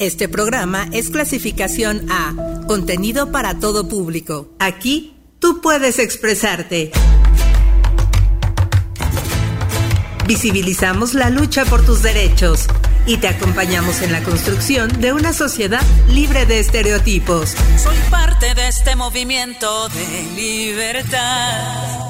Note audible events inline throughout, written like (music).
Este programa es clasificación A, contenido para todo público. Aquí tú puedes expresarte. Visibilizamos la lucha por tus derechos y te acompañamos en la construcción de una sociedad libre de estereotipos. Soy parte de este movimiento de libertad.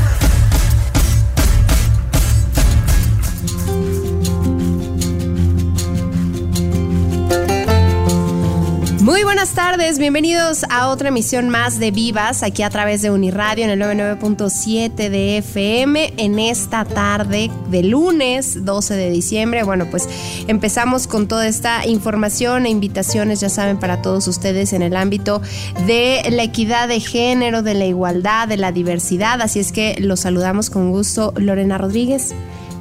Muy buenas tardes, bienvenidos a otra emisión más de Vivas, aquí a través de Uniradio en el 99.7 de FM en esta tarde de lunes 12 de diciembre. Bueno, pues empezamos con toda esta información e invitaciones, ya saben, para todos ustedes en el ámbito de la equidad de género, de la igualdad, de la diversidad. Así es que los saludamos con gusto, Lorena Rodríguez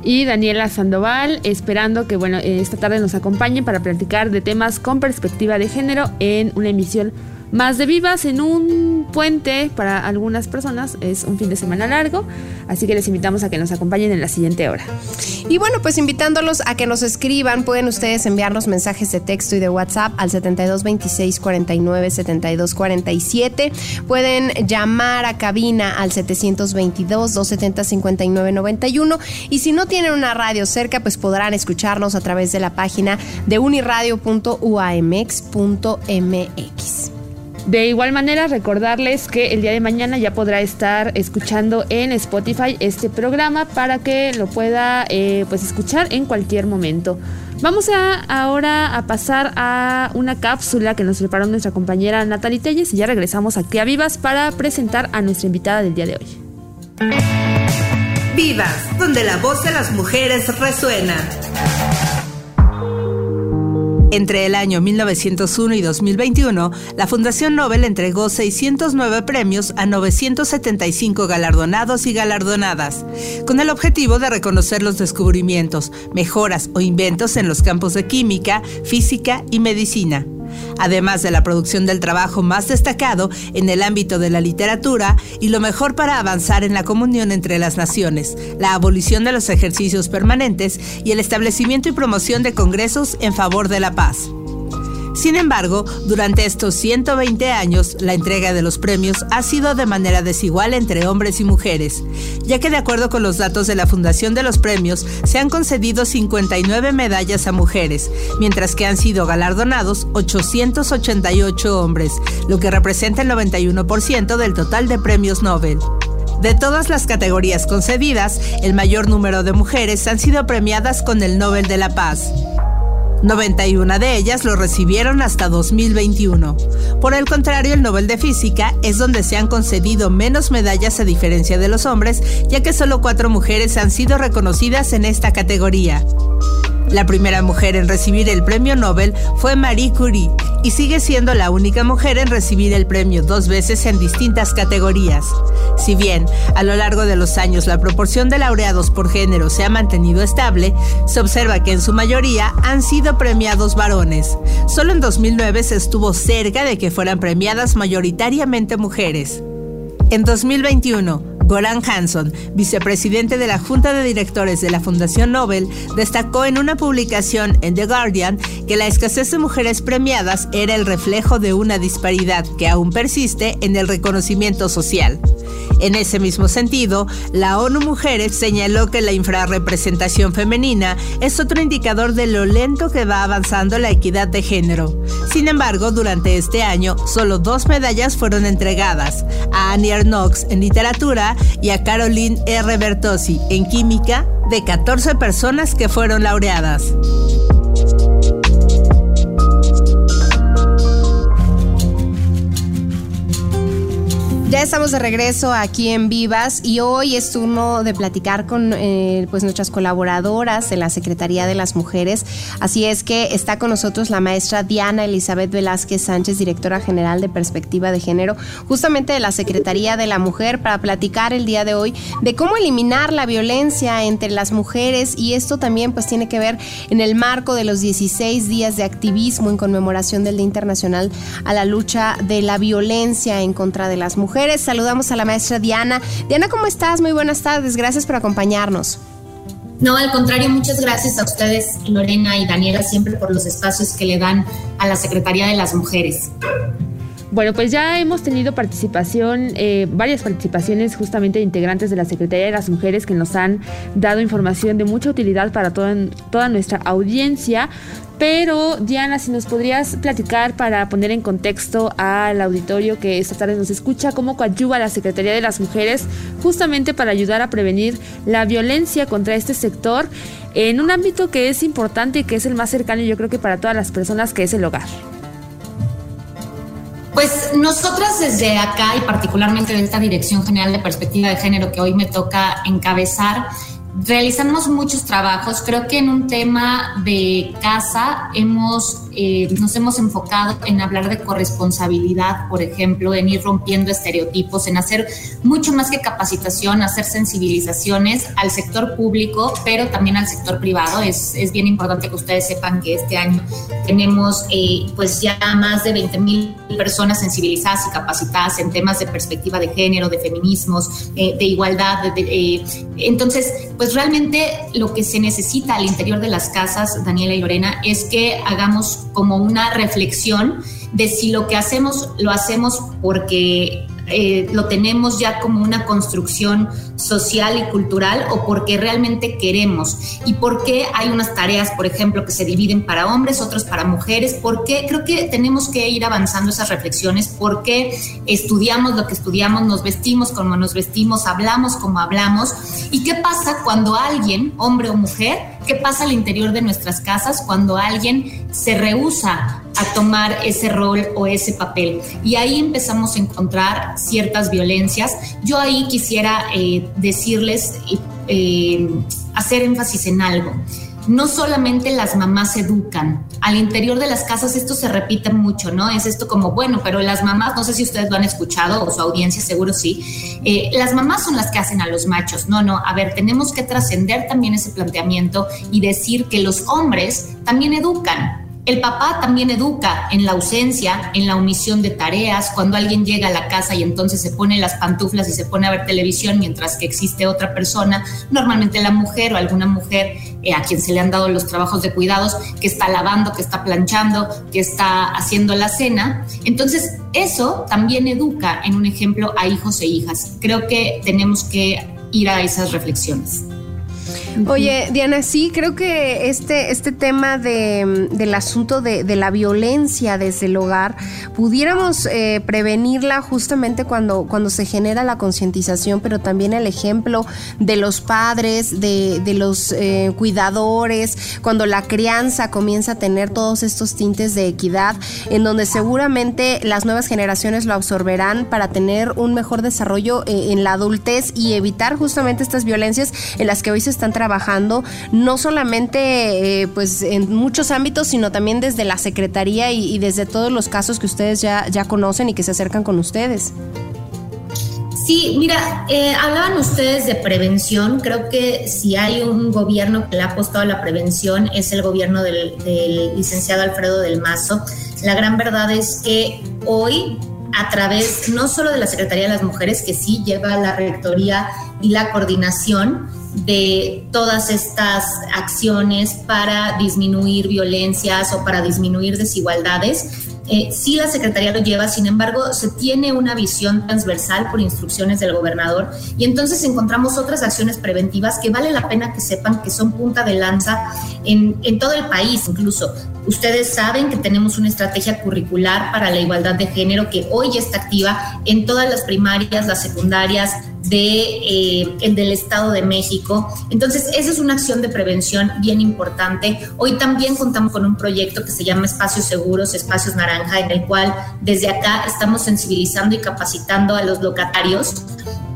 y Daniela Sandoval, esperando que bueno, esta tarde nos acompañen para platicar de temas con perspectiva de género en una emisión más de vivas en un puente para algunas personas. Es un fin de semana largo, así que les invitamos a que nos acompañen en la siguiente hora. Y bueno, pues invitándolos a que nos escriban, pueden ustedes enviarnos mensajes de texto y de WhatsApp al 72 26 49 72 47. Pueden llamar a cabina al 722 270 59 91. Y si no tienen una radio cerca, pues podrán escucharnos a través de la página de uniradio.uamx.mx. De igual manera, recordarles que el día de mañana ya podrá estar escuchando en Spotify este programa para que lo pueda eh, pues escuchar en cualquier momento. Vamos a, ahora a pasar a una cápsula que nos preparó nuestra compañera Natalie Telles y ya regresamos aquí a Vivas para presentar a nuestra invitada del día de hoy. Vivas, donde la voz de las mujeres resuena. Entre el año 1901 y 2021, la Fundación Nobel entregó 609 premios a 975 galardonados y galardonadas, con el objetivo de reconocer los descubrimientos, mejoras o inventos en los campos de química, física y medicina además de la producción del trabajo más destacado en el ámbito de la literatura y lo mejor para avanzar en la comunión entre las naciones, la abolición de los ejercicios permanentes y el establecimiento y promoción de congresos en favor de la paz. Sin embargo, durante estos 120 años, la entrega de los premios ha sido de manera desigual entre hombres y mujeres, ya que de acuerdo con los datos de la Fundación de los Premios, se han concedido 59 medallas a mujeres, mientras que han sido galardonados 888 hombres, lo que representa el 91% del total de premios Nobel. De todas las categorías concedidas, el mayor número de mujeres han sido premiadas con el Nobel de la Paz. 91 de ellas lo recibieron hasta 2021. Por el contrario, el Nobel de Física es donde se han concedido menos medallas a diferencia de los hombres, ya que solo cuatro mujeres han sido reconocidas en esta categoría. La primera mujer en recibir el premio Nobel fue Marie Curie y sigue siendo la única mujer en recibir el premio dos veces en distintas categorías. Si bien a lo largo de los años la proporción de laureados por género se ha mantenido estable, se observa que en su mayoría han sido premiados varones. Solo en 2009 se estuvo cerca de que fueran premiadas mayoritariamente mujeres. En 2021, Goran Hansson, vicepresidente de la Junta de Directores de la Fundación Nobel, destacó en una publicación en The Guardian que la escasez de mujeres premiadas era el reflejo de una disparidad que aún persiste en el reconocimiento social. En ese mismo sentido, la ONU Mujeres señaló que la infrarrepresentación femenina es otro indicador de lo lento que va avanzando la equidad de género. Sin embargo, durante este año, solo dos medallas fueron entregadas, a Annie Knox en literatura y a Caroline R. Bertossi en química, de 14 personas que fueron laureadas. Ya estamos de regreso aquí en Vivas y hoy es turno de platicar con eh, pues nuestras colaboradoras en la Secretaría de las Mujeres. Así es que está con nosotros la maestra Diana Elizabeth Velázquez Sánchez, directora general de Perspectiva de Género, justamente de la Secretaría de la Mujer, para platicar el día de hoy de cómo eliminar la violencia entre las mujeres y esto también pues tiene que ver en el marco de los 16 días de activismo en conmemoración del Día Internacional a la lucha de la violencia en contra de las mujeres Saludamos a la maestra Diana. Diana, ¿cómo estás? Muy buenas tardes. Gracias por acompañarnos. No, al contrario, muchas gracias a ustedes, Lorena y Daniela, siempre por los espacios que le dan a la Secretaría de las Mujeres. Bueno, pues ya hemos tenido participación, eh, varias participaciones justamente de integrantes de la Secretaría de las Mujeres que nos han dado información de mucha utilidad para toda, toda nuestra audiencia. Pero Diana, si nos podrías platicar para poner en contexto al auditorio que esta tarde nos escucha, cómo coadyuva la Secretaría de las Mujeres justamente para ayudar a prevenir la violencia contra este sector en un ámbito que es importante y que es el más cercano yo creo que para todas las personas que es el hogar. Pues nosotras desde acá y particularmente de esta Dirección General de Perspectiva de Género que hoy me toca encabezar, realizamos muchos trabajos. Creo que en un tema de casa hemos, eh, nos hemos enfocado en hablar de corresponsabilidad, por ejemplo, en ir rompiendo estereotipos, en hacer mucho más que capacitación, hacer sensibilizaciones al sector público, pero también al sector privado. Es, es bien importante que ustedes sepan que este año tenemos eh, pues ya más de 20 mil personas sensibilizadas y capacitadas en temas de perspectiva de género, de feminismos, eh, de igualdad. De, entonces, pues realmente lo que se necesita al interior de las casas, Daniela y Lorena, es que hagamos como una reflexión de si lo que hacemos lo hacemos porque eh, lo tenemos ya como una construcción social y cultural o porque realmente queremos. Y por qué hay unas tareas, por ejemplo, que se dividen para hombres, otros para mujeres, porque creo que tenemos que ir avanzando esas reflexiones, porque estudiamos lo que estudiamos, nos vestimos como nos vestimos, hablamos como hablamos y qué pasa cuando alguien, hombre o mujer, qué pasa al interior de nuestras casas cuando alguien se rehúsa a tomar ese rol o ese papel. Y ahí empezamos a encontrar ciertas violencias. Yo ahí quisiera eh, decirles, eh, hacer énfasis en algo. No solamente las mamás educan, al interior de las casas esto se repite mucho, ¿no? Es esto como, bueno, pero las mamás, no sé si ustedes lo han escuchado o su audiencia seguro sí, eh, las mamás son las que hacen a los machos. No, no, a ver, tenemos que trascender también ese planteamiento y decir que los hombres también educan. El papá también educa en la ausencia, en la omisión de tareas, cuando alguien llega a la casa y entonces se pone las pantuflas y se pone a ver televisión mientras que existe otra persona, normalmente la mujer o alguna mujer eh, a quien se le han dado los trabajos de cuidados, que está lavando, que está planchando, que está haciendo la cena. Entonces, eso también educa en un ejemplo a hijos e hijas. Creo que tenemos que ir a esas reflexiones. Oye, Diana, sí, creo que este, este tema de, del asunto de, la violencia desde el hogar, pudiéramos eh, prevenirla justamente cuando, cuando se genera la concientización, pero también el ejemplo de los padres, de, de los eh, cuidadores, cuando la crianza comienza a tener todos estos tintes de equidad, en donde seguramente las nuevas generaciones lo absorberán para tener un mejor desarrollo eh, en la adultez y evitar justamente estas violencias en las que hoy se están trabajando, no solamente eh, pues en muchos ámbitos, sino también desde la Secretaría y, desde todos los casos que ustedes ya, ya conocen y que se acercan con ustedes. Sí, mira, eh, hablaban ustedes de prevención. Creo que si hay un gobierno que le ha apostado a la prevención es el gobierno del, del, licenciado Alfredo del Mazo. La gran verdad es que hoy, a través no solo de la Secretaría de las Mujeres, que sí lleva la rectoría y la coordinación, de todas estas acciones para disminuir violencias o para disminuir desigualdades. Eh, sí la Secretaría lo lleva, sin embargo, se tiene una visión transversal por instrucciones del gobernador y entonces encontramos otras acciones preventivas que vale la pena que sepan que son punta de lanza en, en todo el país, incluso. Ustedes saben que tenemos una estrategia curricular para la igualdad de género que hoy está activa en todas las primarias, las secundarias, de, eh, el del Estado de México. Entonces, esa es una acción de prevención bien importante. Hoy también contamos con un proyecto que se llama Espacios Seguros, Espacios Naranja, en el cual desde acá estamos sensibilizando y capacitando a los locatarios.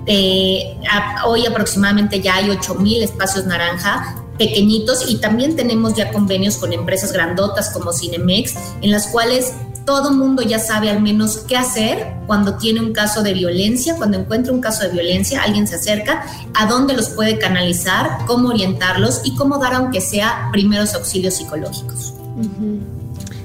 Eh, hoy aproximadamente ya hay 8 mil espacios naranja pequeñitos y también tenemos ya convenios con empresas grandotas como Cinemex, en las cuales todo mundo ya sabe al menos qué hacer cuando tiene un caso de violencia, cuando encuentra un caso de violencia, alguien se acerca, a dónde los puede canalizar, cómo orientarlos y cómo dar aunque sea primeros auxilios psicológicos.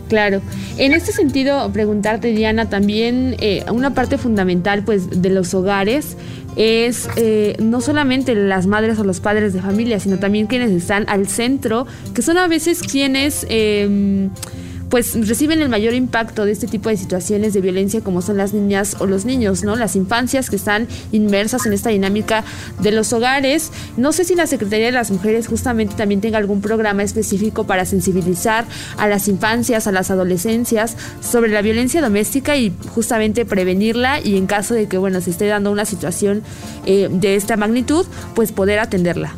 Claro. En este sentido, preguntarte, Diana, también eh, una parte fundamental pues, de los hogares es eh, no solamente las madres o los padres de familia, sino también quienes están al centro, que son a veces quienes... Eh, pues reciben el mayor impacto de este tipo de situaciones de violencia como son las niñas o los niños, ¿no? Las infancias que están inmersas en esta dinámica de los hogares. No sé si la Secretaría de las Mujeres justamente también tenga algún programa específico para sensibilizar a las infancias, a las adolescencias sobre la violencia doméstica y justamente prevenirla y en caso de que, bueno, se esté dando una situación eh, de esta magnitud, pues poder atenderla.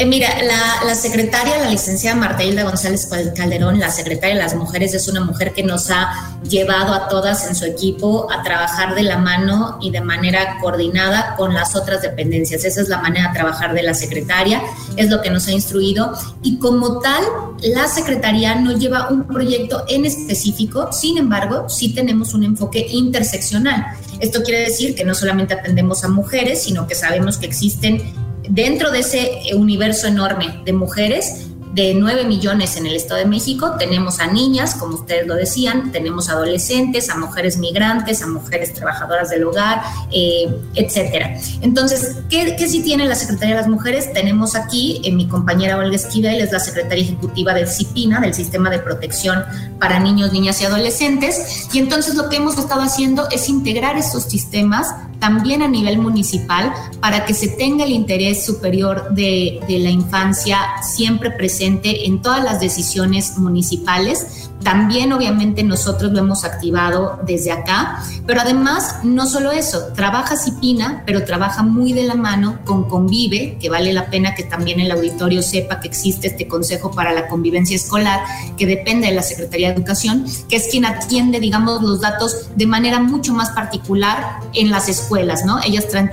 Eh, mira, la, secretaria, la licenciada Marta Hilda González Calderón, la secretaria de las mujeres, es una mujer que nos ha llevado a todas en su equipo a trabajar de la mano y de manera coordinada con las otras dependencias. Esa es la manera de trabajar de la secretaria, es lo que nos ha instruido. Y como tal, la secretaría no lleva un proyecto en específico, sin embargo, sí tenemos un enfoque interseccional. Esto quiere decir que no solamente atendemos a mujeres, sino que sabemos que existen dentro de ese universo enorme de mujeres, de 9 millones en el Estado de México, tenemos a niñas, como ustedes lo decían, tenemos adolescentes, a mujeres migrantes, a mujeres trabajadoras del hogar, eh, etcétera. Entonces, ¿qué, ¿qué, sí tiene la Secretaría de las Mujeres? Tenemos aquí, en mi compañera Olga Esquivel, es la secretaria ejecutiva del CIPINA, del Sistema de Protección para Niños, Niñas y Adolescentes, y entonces lo que hemos estado haciendo es integrar estos sistemas también a nivel municipal para que se tenga el interés superior de, de la infancia siempre presente en todas las decisiones municipales también obviamente nosotros lo hemos activado desde acá, pero además no solo eso, trabaja Cipina, pero trabaja muy de la mano con Convive, que vale la pena que también el auditorio sepa que existe este Consejo para la Convivencia Escolar, que depende de la Secretaría de Educación, que es quien atiende, digamos, los datos de manera mucho más particular en las escuelas, ¿no? Ellas traen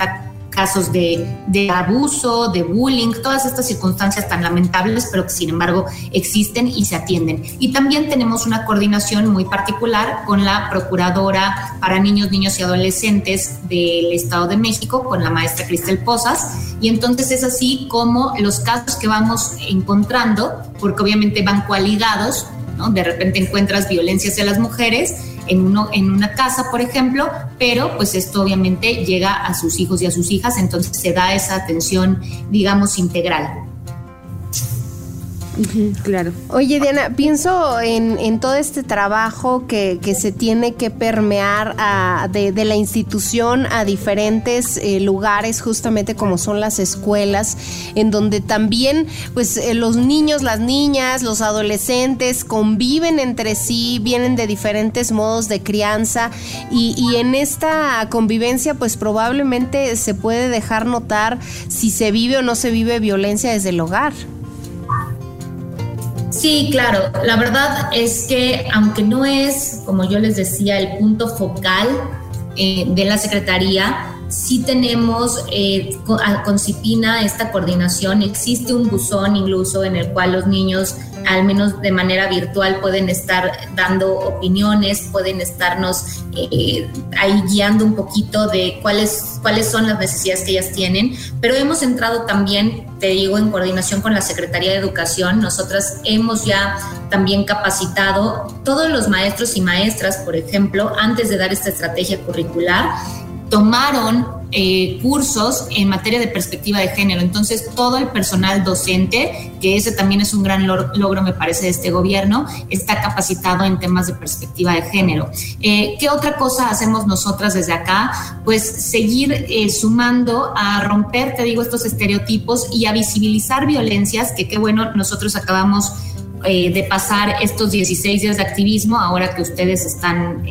casos de, abuso, de bullying, todas estas circunstancias tan lamentables, pero que sin embargo existen y se atienden. Y también tenemos una coordinación muy particular con la Procuradora para Niños, Niños y Adolescentes del Estado de México, con la maestra Cristel Posas. Y entonces es así como los casos que vamos encontrando, porque obviamente van coaligados, ¿no? De repente encuentras violencia hacia las mujeres en, uno, en una casa, por ejemplo, pero pues esto obviamente llega a sus hijos y a sus hijas, entonces se da esa atención, digamos, integral claro. Oye, Diana, pienso en, todo este trabajo que, se tiene que permear de, la institución a diferentes eh, lugares, justamente como son las escuelas, en donde también pues eh, los niños, las niñas, los adolescentes conviven entre sí, vienen de diferentes modos de crianza y, y en esta convivencia pues probablemente se puede dejar notar si se vive o no se vive violencia desde el hogar. Sí, claro. La verdad es que aunque no es, como yo les decía, el punto focal eh, de la Secretaría, sí tenemos eh, con, Cipina esta coordinación. Existe un buzón incluso en el cual los niños al menos de manera virtual pueden estar dando opiniones, pueden estarnos eh, ahí guiando un poquito de cuáles, cuáles son las necesidades que ellas tienen, pero hemos entrado también, te digo, en coordinación con la Secretaría de Educación, nosotras hemos ya también capacitado todos los maestros y maestras, por ejemplo, antes de dar esta estrategia curricular, tomaron eh, cursos en materia de perspectiva de género. Entonces, todo el personal docente, que ese también es un gran logro, me parece, de este gobierno, está capacitado en temas de perspectiva de género. Eh, ¿Qué otra cosa hacemos nosotras desde acá? Pues seguir eh, sumando a romper, te digo, estos estereotipos y a visibilizar violencias, que qué bueno, nosotros acabamos de pasar estos 16 días de activismo, ahora que ustedes están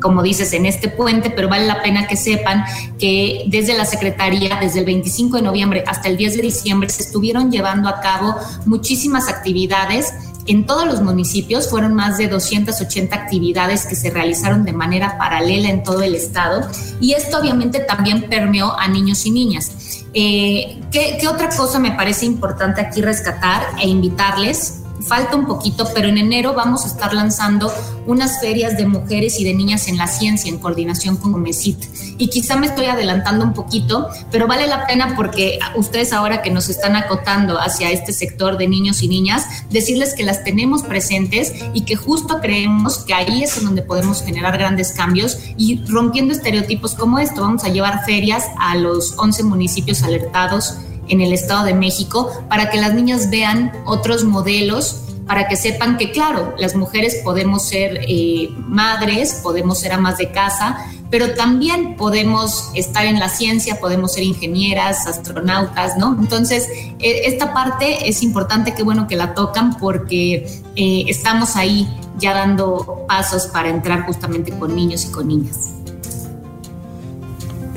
como dices, en este puente, pero vale la pena que sepan que desde la Secretaría, desde el 25 de noviembre hasta el 10 de diciembre, se estuvieron llevando a cabo muchísimas actividades en todos los municipios. Fueron más de 280 actividades que se realizaron de manera paralela en todo el estado. Y esto obviamente también permeó a niños y niñas. Eh, ¿qué, ¿Qué otra cosa me parece importante aquí rescatar e invitarles falta un poquito, pero en enero vamos a estar lanzando unas ferias de mujeres y de niñas en la ciencia en coordinación con MESIT. Y quizá me estoy adelantando un poquito, pero vale la pena porque ustedes ahora que nos están acotando hacia este sector de niños y niñas, decirles que las tenemos presentes y que justo creemos que ahí es donde podemos generar grandes cambios y rompiendo estereotipos como esto. Vamos a llevar ferias a los 11 municipios alertados en el Estado de México para que las niñas vean otros modelos para que sepan que, claro, las mujeres podemos ser eh, madres, podemos ser amas de casa, pero también podemos estar en la ciencia, podemos ser ingenieras, astronautas, ¿no? Entonces, eh, esta parte es importante, qué bueno que la tocan porque eh, estamos ahí ya dando pasos para entrar justamente con niños y con niñas.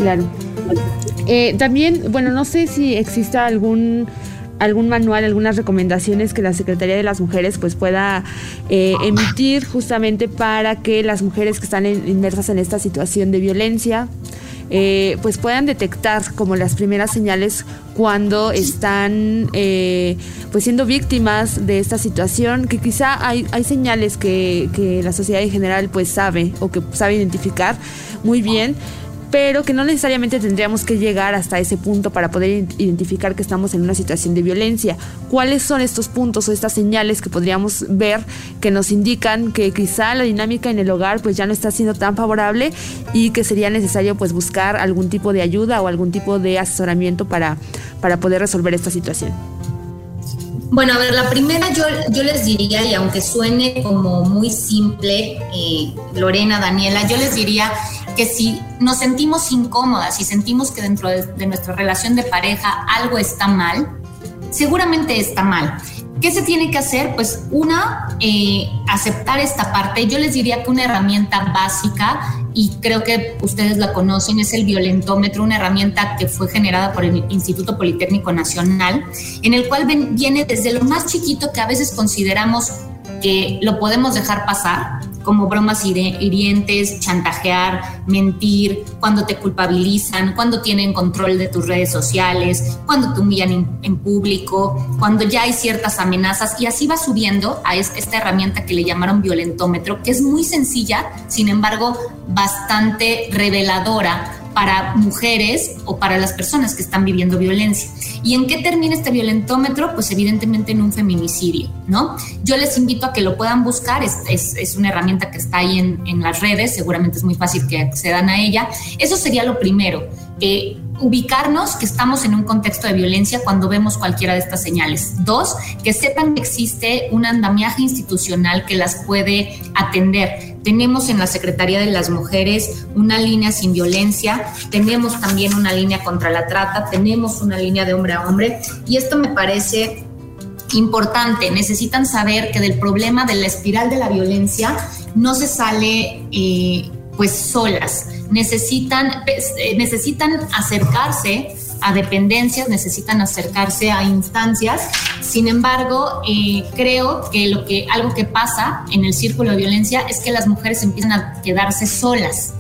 Claro. Eh, también, bueno, no sé si exista algún algún manual, algunas recomendaciones que la Secretaría de las Mujeres pues pueda eh, emitir justamente para que las mujeres que están inmersas en esta situación de violencia eh, pues puedan detectar como las primeras señales cuando están pues siendo víctimas de esta situación que quizá hay, hay señales que, que la sociedad en general pues sabe o que sabe identificar muy bien pero que no necesariamente tendríamos que llegar hasta ese punto para poder identificar que estamos en una situación de violencia. ¿Cuáles son estos puntos o estas señales que podríamos ver que nos indican que quizá la dinámica en el hogar pues ya no está siendo tan favorable y que sería necesario pues buscar algún tipo de ayuda o algún tipo de asesoramiento para, para poder resolver esta situación? Bueno, a ver, la primera yo, yo les diría, y aunque suene como muy simple, eh, Lorena, Daniela, yo les diría que si nos sentimos incómodas y sentimos que dentro de, nuestra relación de pareja algo está mal, seguramente está mal. ¿Qué se tiene que hacer? Pues una, eh, aceptar esta parte. Yo les diría que una herramienta básica, y creo que ustedes la conocen, es el violentómetro, una herramienta que fue generada por el Instituto Politécnico Nacional, en el cual viene desde lo más chiquito que a veces consideramos que lo podemos dejar pasar, como bromas hirientes, chantajear, mentir, cuando te culpabilizan, cuando tienen control de tus redes sociales, cuando te humillan en, público, cuando ya hay ciertas amenazas. Y así va subiendo a esta herramienta que le llamaron violentómetro, que es muy sencilla, sin embargo, bastante reveladora para mujeres o para las personas que están viviendo violencia. ¿Y en qué termina este violentómetro? Pues evidentemente en un feminicidio, ¿no? Yo les invito a que lo puedan buscar, es, es, una herramienta que está ahí en, en, las redes, seguramente es muy fácil que accedan a ella. Eso sería lo primero. Eh, ubicarnos que estamos en un contexto de violencia cuando vemos cualquiera de estas señales. Dos, que sepan que existe un andamiaje institucional que las puede atender. Tenemos en la Secretaría de las Mujeres una línea sin violencia, tenemos también una línea contra la trata, tenemos una línea de hombre a hombre y esto me parece importante. Necesitan saber que del problema de la espiral de la violencia no se sale eh, pues solas necesitan, eh, necesitan acercarse a dependencias, necesitan acercarse a instancias. Sin embargo, eh, creo que, lo que algo que pasa en el círculo de violencia es que las mujeres empiezan a quedarse solas.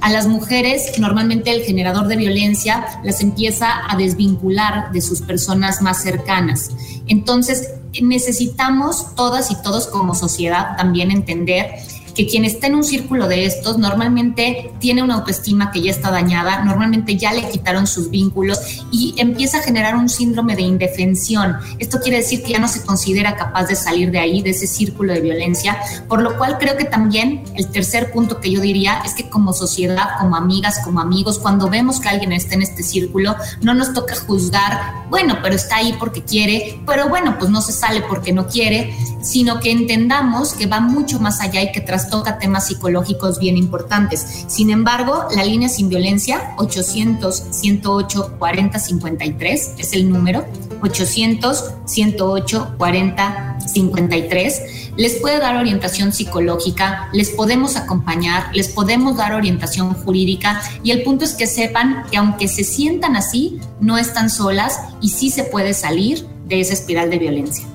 A las mujeres, normalmente el generador de violencia las empieza a desvincular de sus personas más cercanas. Entonces, necesitamos todas y todos como sociedad también entender que quien está en un círculo de estos normalmente tiene una autoestima que ya está dañada, normalmente ya le quitaron sus vínculos y empieza a generar un síndrome de indefensión. Esto quiere decir que ya no se considera capaz de salir de ahí, de ese círculo de violencia, por lo cual creo que también el tercer punto que yo diría es que como sociedad, como amigas, como amigos, cuando vemos que alguien está en este círculo, no nos toca juzgar, bueno, pero está ahí porque quiere, pero bueno, pues no se sale porque no quiere, sino que entendamos que va mucho más allá y que tras toca temas psicológicos bien importantes. Sin embargo, la línea sin violencia 800 108 40 53 es el número 800 108 40 53 les puede dar orientación psicológica, les podemos acompañar, les podemos dar orientación jurídica y el punto es que sepan que aunque se sientan así, no están solas y sí se puede salir de esa espiral de violencia.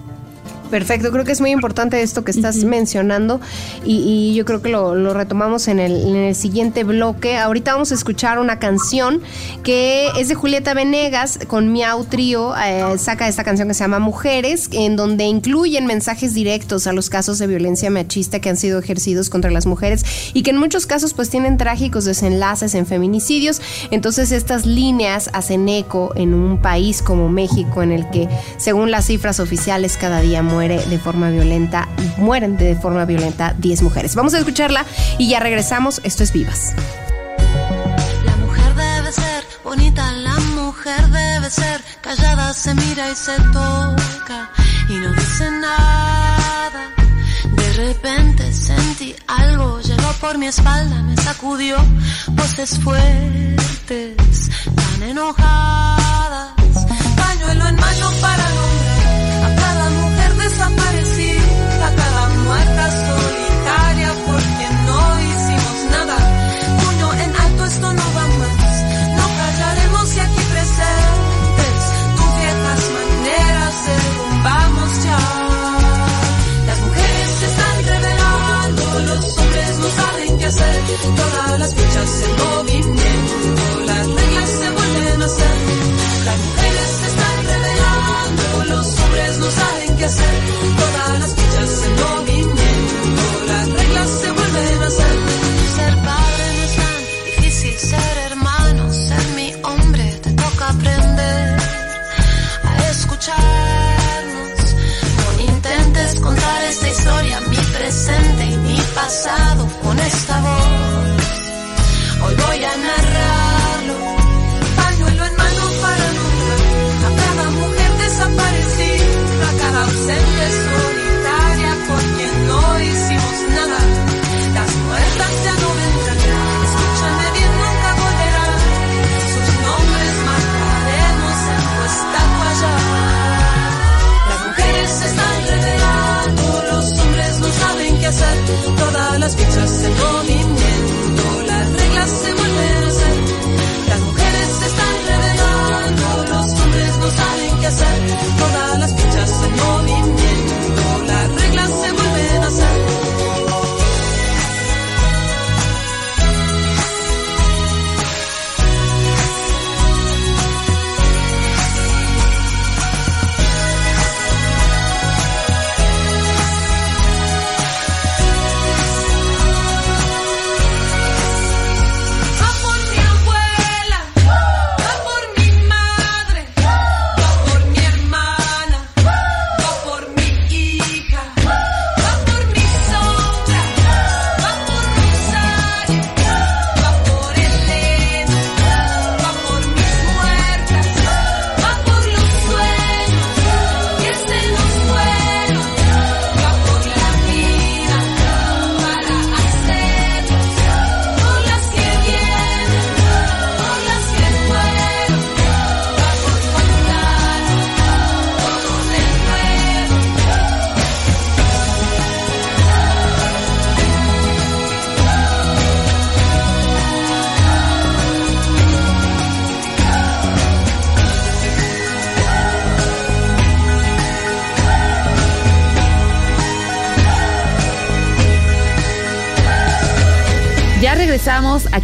Perfecto, creo que es muy importante esto que estás mencionando y, yo creo que lo, retomamos en el, siguiente bloque. Ahorita vamos a escuchar una canción que es de Julieta Venegas con Miau Trío, eh, saca esta canción que se llama Mujeres, en donde incluyen mensajes directos a los casos de violencia machista que han sido ejercidos contra las mujeres y que en muchos casos pues tienen trágicos desenlaces en feminicidios. Entonces estas líneas hacen eco en un país como México en el que según las cifras oficiales cada día mueren de forma violenta, mueren de forma violenta 10 mujeres. Vamos a escucharla y ya regresamos. Esto es Vivas. La mujer debe ser bonita, la mujer debe ser callada, se mira y se toca y no dice nada. De repente sentí algo, llegó por mi espalda, me sacudió voces fuertes, tan enojadas. Pañuelo en mano para nombrar Todas las fichas en movimiento, las reglas se vuelven a hacer. Los hombres no saben Todas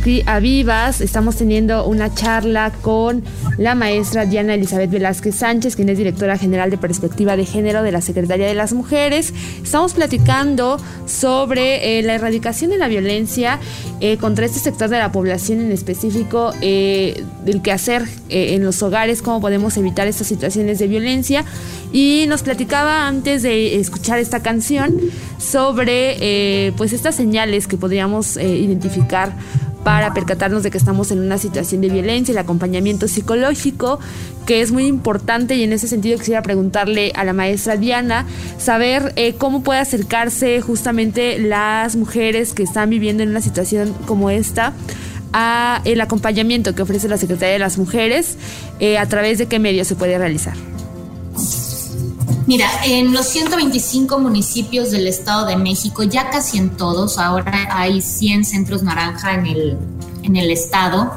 aquí a Vivas, estamos teniendo una charla con la maestra Diana Elizabeth Velázquez Sánchez, quien es directora general de Perspectiva de Género de la Secretaría de las Mujeres. Estamos platicando sobre eh, la erradicación de la violencia eh, contra este sector de la población en específico, eh, del quehacer eh, en los hogares, cómo podemos evitar estas situaciones de violencia. Y nos platicaba antes de escuchar esta canción sobre eh, pues estas señales que podríamos eh, identificar para percatarnos de que estamos en una situación de violencia, el acompañamiento psicológico, que es muy importante y en ese sentido quisiera preguntarle a la maestra Diana, saber eh, cómo puede acercarse justamente las mujeres que están viviendo en una situación como esta a el acompañamiento que ofrece la Secretaría de las Mujeres, a través de qué medios se puede realizar. Mira, en los 125 municipios del Estado de México, ya casi en todos, ahora hay 100 centros naranja en el, en el estado,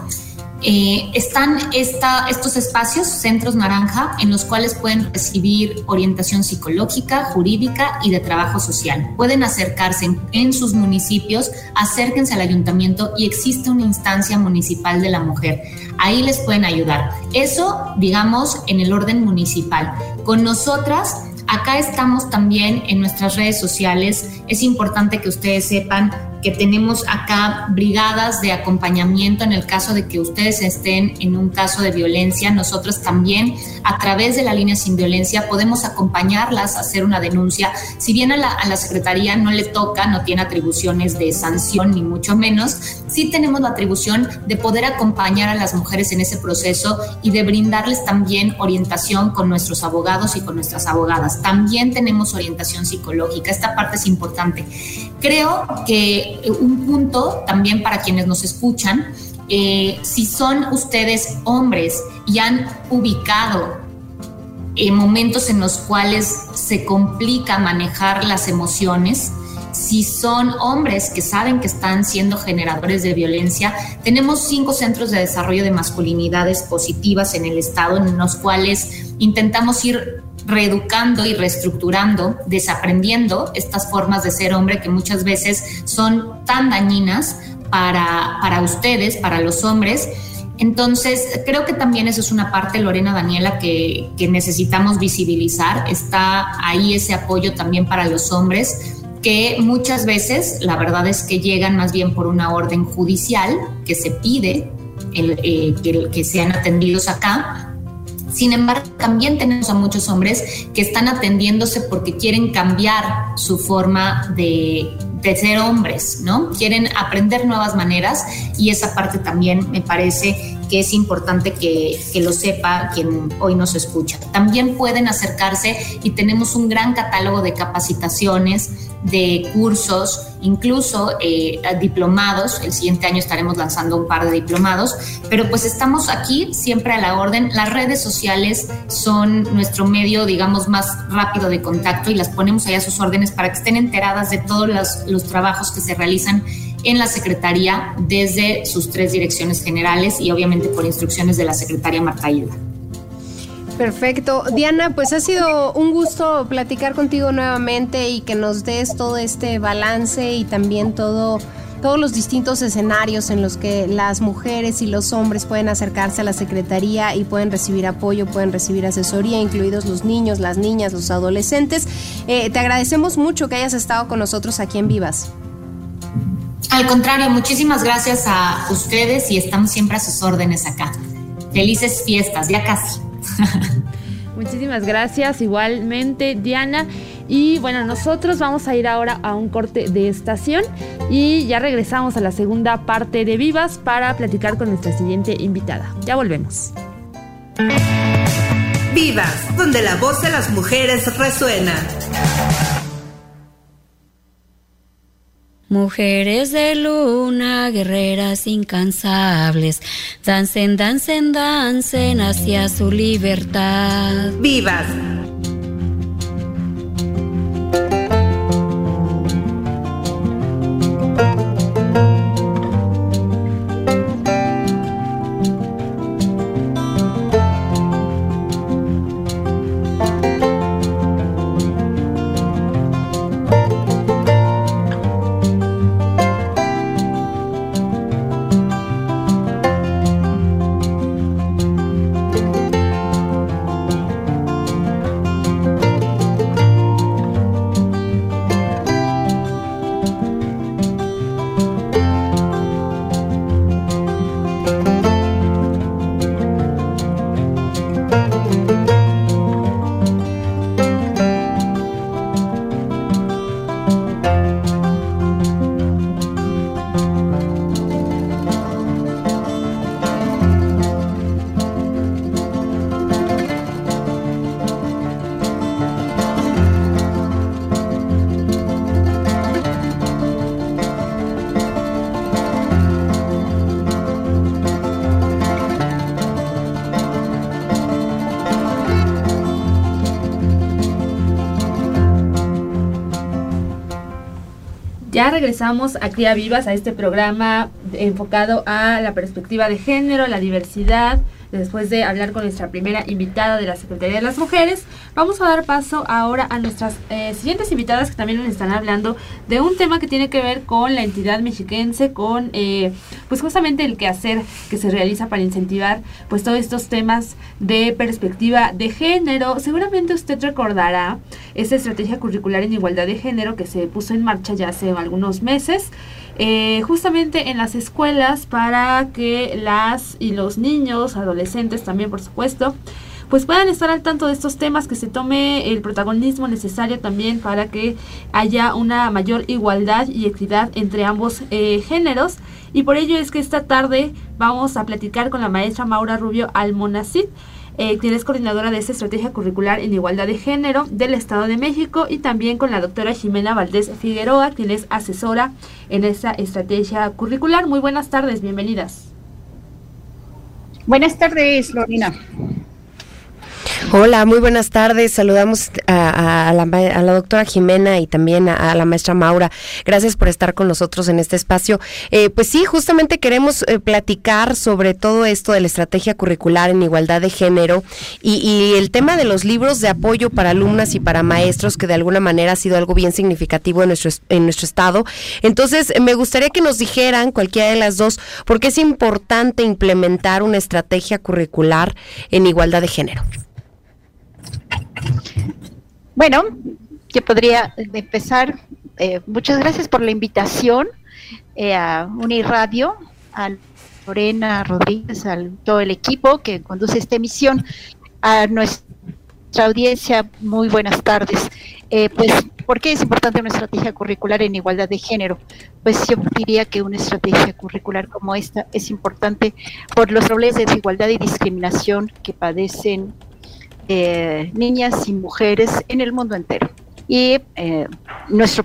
Eh, están estos espacios, centros naranja, en los cuales pueden recibir orientación psicológica, jurídica y de trabajo social. Pueden acercarse en, sus municipios, acérquense al ayuntamiento y existe una instancia municipal de la mujer. Ahí les pueden ayudar. Eso, digamos, en el orden municipal. Con nosotras, acá estamos también en nuestras redes sociales. Es importante que ustedes sepan que tenemos acá brigadas de acompañamiento en el caso de que ustedes estén en un caso de violencia. Nosotros también a través de la línea sin violencia podemos acompañarlas a hacer una denuncia. Si bien a la, a la Secretaría no le toca, no tiene atribuciones de sanción ni mucho menos, sí tenemos la atribución de poder acompañar a las mujeres en ese proceso y de brindarles también orientación con nuestros abogados y con nuestras abogadas. También tenemos orientación psicológica. Esta parte es importante. Creo que un punto también para quienes nos escuchan, eh, si son ustedes hombres y han ubicado eh, momentos en los cuales se complica manejar las emociones, si son hombres que saben que están siendo generadores de violencia, tenemos cinco centros de desarrollo de masculinidades positivas en el Estado en los cuales intentamos ir reeducando y reestructurando, desaprendiendo estas formas de ser hombre que muchas veces son tan dañinas para, para ustedes, para los hombres. Entonces, creo que también eso es una parte, Lorena Daniela, que, que necesitamos visibilizar. Está ahí ese apoyo también para los hombres que muchas veces la verdad es que llegan más bien por una orden judicial que se pide eh, que, que sean atendidos acá, sin embargo, también tenemos a muchos hombres que están atendiéndose porque quieren cambiar su forma de, de ser hombres, ¿no? Quieren aprender nuevas maneras y esa parte también me parece que es importante que, que, lo sepa quien hoy nos escucha. También pueden acercarse y tenemos un gran catálogo de capacitaciones, de cursos, incluso eh, diplomados. El siguiente año estaremos lanzando un par de diplomados, pero pues estamos aquí siempre a la orden. Las redes sociales son nuestro medio, digamos, más rápido de contacto y las ponemos ahí a sus órdenes para que estén enteradas de todos los, los trabajos que se realizan en la Secretaría desde sus tres direcciones generales y obviamente por instrucciones de la Secretaria Marta Hilda. Perfecto. Diana, pues ha sido un gusto platicar contigo nuevamente y que nos des todo este balance y también todo todos los distintos escenarios en los que las mujeres y los hombres pueden acercarse a la Secretaría y pueden recibir apoyo, pueden recibir asesoría, incluidos los niños, las niñas, los adolescentes. Eh, te agradecemos mucho que hayas estado con nosotros aquí en Vivas. Al contrario, muchísimas gracias a ustedes y estamos siempre a sus órdenes acá. Felices fiestas, ya casi. (laughs) Muchísimas gracias, igualmente Diana. Y bueno, nosotros vamos a ir ahora a un corte de estación y ya regresamos a la segunda parte de Vivas para platicar con nuestra siguiente invitada. Ya volvemos. Vivas, donde la voz de las mujeres resuena. Mujeres de luna, guerreras incansables, dancen, dancen, dancen hacia su libertad. Vivas. Ya regresamos a Vivas a este programa enfocado a la perspectiva de género, la diversidad, después de hablar con nuestra primera invitada de la Secretaría de las Mujeres, vamos a dar paso ahora a nuestras eh, siguientes invitadas que también nos están hablando de un tema que tiene que ver con la entidad mexiquense, con eh, pues justamente el quehacer que se realiza para incentivar pues todos estos temas de perspectiva de género. Seguramente usted recordará esa estrategia curricular en igualdad de género que se puso en marcha ya hace algunos meses eh, justamente en las escuelas para que las y los niños, adolescentes también por supuesto, pues puedan estar al tanto de estos temas, que se tome el protagonismo necesario también para que haya una mayor igualdad y equidad entre ambos eh, géneros. Y por ello es que esta tarde vamos a platicar con la maestra Maura Rubio Almonacid eh, quien es coordinadora de esta estrategia curricular en igualdad de género del Estado de México, y también con la doctora Jimena Valdés Figueroa, quien es asesora en esta estrategia curricular. Muy buenas tardes, bienvenidas. Buenas tardes, Lorena. Hola, muy buenas tardes. Saludamos a, la, doctora Jimena y también a, la maestra Maura. Gracias por estar con nosotros en este espacio. Eh, pues sí, justamente queremos eh, platicar sobre todo esto de la estrategia curricular en igualdad de género y, el tema de los libros de apoyo para alumnas y para maestros, que de alguna manera ha sido algo bien significativo en nuestro, en nuestro estado. Entonces, me gustaría que nos dijeran, cualquiera de las dos, por qué es importante implementar una estrategia curricular en igualdad de género. Bueno, yo podría empezar. Eh, muchas gracias por la invitación eh, a Uniradio, a Lorena Rodríguez, a todo el equipo que conduce esta emisión, a nuestra audiencia, muy buenas tardes. Eh, pues, ¿por qué es importante una estrategia curricular en igualdad de género? Pues yo diría que una estrategia curricular como esta es importante por los problemas de desigualdad y discriminación que padecen eh, niñas y mujeres en el mundo entero. Y eh, nuestro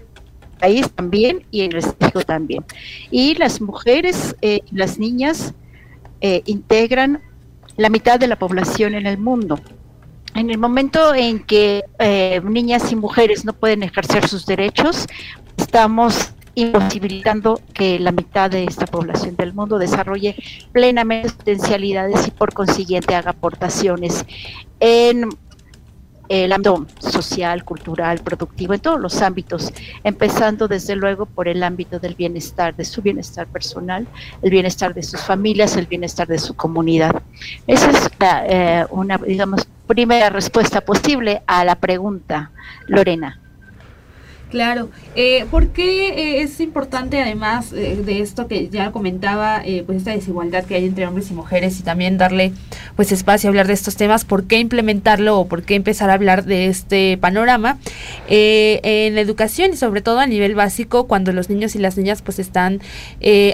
país también y en el extranjero también. Y las mujeres y eh, las niñas integran la mitad de la población en el mundo. En el momento en que niñas y mujeres no pueden ejercer sus derechos, estamos imposibilitando que la mitad de esta población del mundo desarrolle plenamente potencialidades y por consiguiente haga aportaciones en el ámbito social, cultural, productivo, en todos los ámbitos, empezando desde luego por el ámbito del bienestar, de su bienestar personal, el bienestar de sus familias, el bienestar de su comunidad. Esa es eh, una, digamos, primera respuesta posible a la pregunta, Lorena. Claro. Eh, ¿Por qué eh, es importante, además eh, de esto que ya comentaba, eh, pues esta desigualdad que hay entre hombres y mujeres y también darle pues espacio a hablar de estos temas, por qué implementarlo o por qué empezar a hablar de este panorama en la educación y sobre todo a nivel básico cuando los niños y las niñas pues están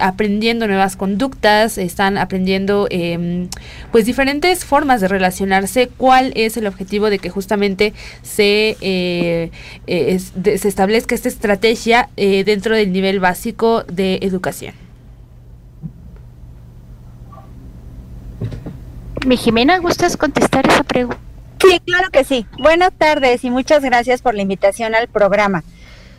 aprendiendo nuevas conductas, están aprendiendo em, pues diferentes formas de relacionarse, cuál es el objetivo de que justamente se, se establezca que esta estrategia eh, dentro del nivel básico de educación. Mi Jimena, ¿gustas contestar esa pregunta? Sí, claro que sí. Buenas tardes y muchas gracias por la invitación al programa.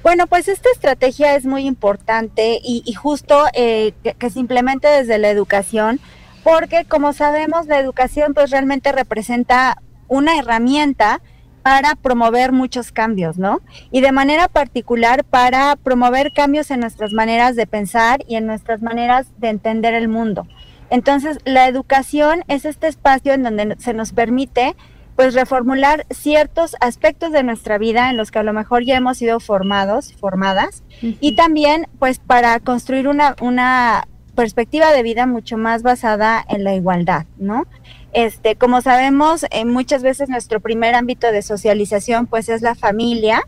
Bueno, pues esta estrategia es muy importante y, justo eh, que, que, se implemente desde la educación, porque como sabemos, la educación pues realmente representa una herramienta para promover muchos cambios, ¿no? Y de manera particular para promover cambios en nuestras maneras de pensar y en nuestras maneras de entender el mundo. Entonces, la educación es este espacio en donde se nos permite pues reformular ciertos aspectos de nuestra vida en los que a lo mejor ya hemos sido formados, formadas, y también pues para construir una, una perspectiva de vida mucho más basada en la igualdad, ¿no? Este, como sabemos, eh, muchas veces nuestro primer ámbito de socialización pues es la familia,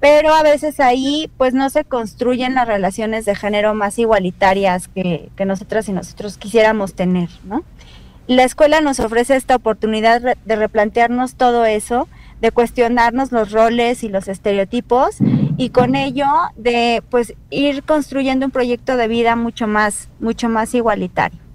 pero a veces ahí pues no se construyen las relaciones de género más igualitarias que, nosotras y nosotros quisiéramos tener. La escuela nos ofrece esta oportunidad de replantearnos todo eso, de cuestionarnos los roles y los estereotipos y con ello de pues ir construyendo un proyecto de vida mucho más mucho más igualitario.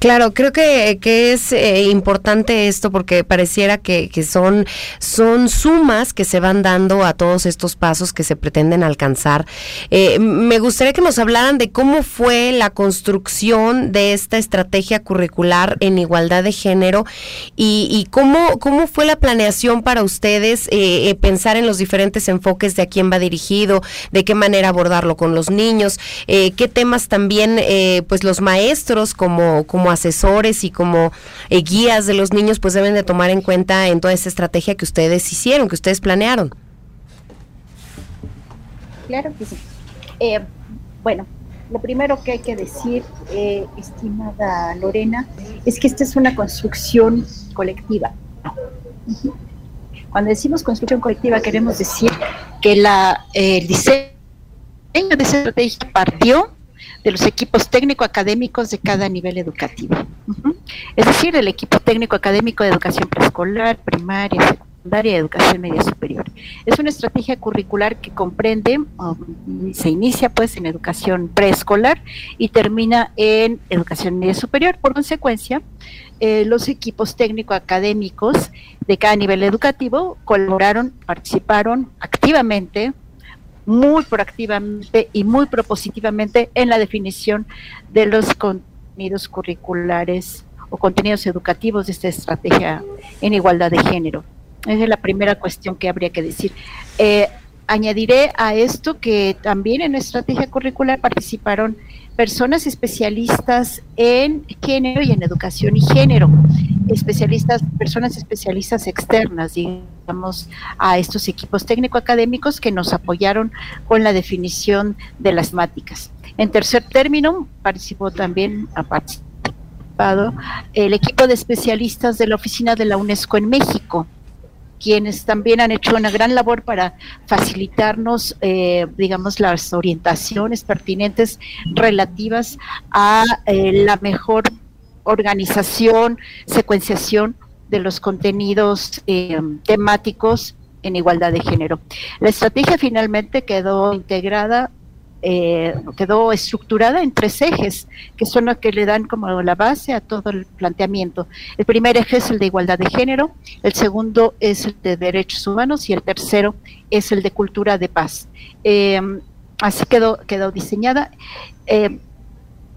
Claro, creo que, que es eh, importante esto porque pareciera que, que, son, son sumas que se van dando a todos estos pasos que se pretenden alcanzar. Eh, me gustaría que nos hablaran de cómo fue la construcción de esta estrategia curricular en igualdad de género y, cómo, cómo fue la planeación para ustedes eh, pensar en los diferentes enfoques de a quién va dirigido, de qué manera abordarlo con los niños, qué temas también pues los maestros como, asesores y como eh, guías de los niños, pues deben de tomar en cuenta en toda esa estrategia que ustedes hicieron, que ustedes planearon? Claro que sí. Eh, bueno, lo primero que hay que decir, eh, estimada Lorena, es que esta es una construcción colectiva. Cuando decimos construcción colectiva queremos decir que la, el diseño de esa estrategia partió de los equipos técnico-académicos de cada nivel educativo. Es decir, el equipo técnico-académico de educación preescolar, primaria, secundaria y educación media superior. Es una estrategia curricular que comprende, um, se inicia pues en educación preescolar y termina en educación media superior. Por consecuencia, eh, los equipos técnico-académicos de cada nivel educativo colaboraron, participaron activamente muy proactivamente y muy propositivamente en la definición de los contenidos curriculares o contenidos educativos de esta estrategia en igualdad de género. Esa es la primera cuestión que habría que decir. Eh, añadiré a esto que también en la estrategia curricular participaron personas especialistas en género y en educación y género, especialistas, personas especialistas externas, digamos, a estos equipos técnico-académicos que nos apoyaron con la definición de las temáticas. En tercer término, participó también, ha participado el equipo de especialistas de la oficina de la UNESCO en México, quienes también han hecho una gran labor para facilitarnos, eh, digamos, las orientaciones pertinentes relativas a eh, la mejor organización, secuenciación de los contenidos eh, temáticos en igualdad de género. La estrategia finalmente quedó integrada eh, quedó estructurada en tres ejes, que son los que le dan como la base a todo el planteamiento. El primer eje es el de igualdad de género, el segundo es el de derechos humanos y el tercero es el de cultura de paz. Eh, así quedó, quedó diseñada.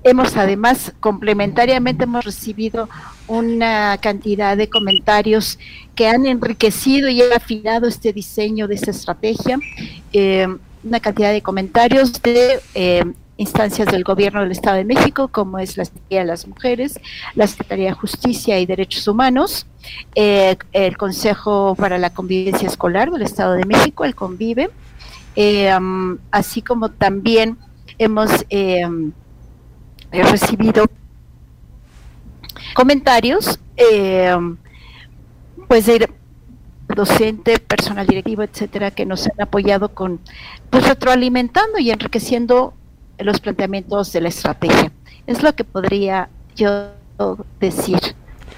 Hemos además, complementariamente, hemos recibido una cantidad de comentarios que han enriquecido y han este diseño de esta estrategia. Una cantidad de comentarios de eh, instancias del gobierno del Estado de México, como es la Secretaría de las Mujeres, la Secretaría de Justicia y Derechos Humanos, eh, el Consejo para la Convivencia Escolar del Estado de México, el CONVIVE, eh, así como también hemos recibido comentarios pues de docente, personal directivo, etcétera, que nos han apoyado con, pues retroalimentando y enriqueciendo los planteamientos de la estrategia. Es lo que podría yo decir.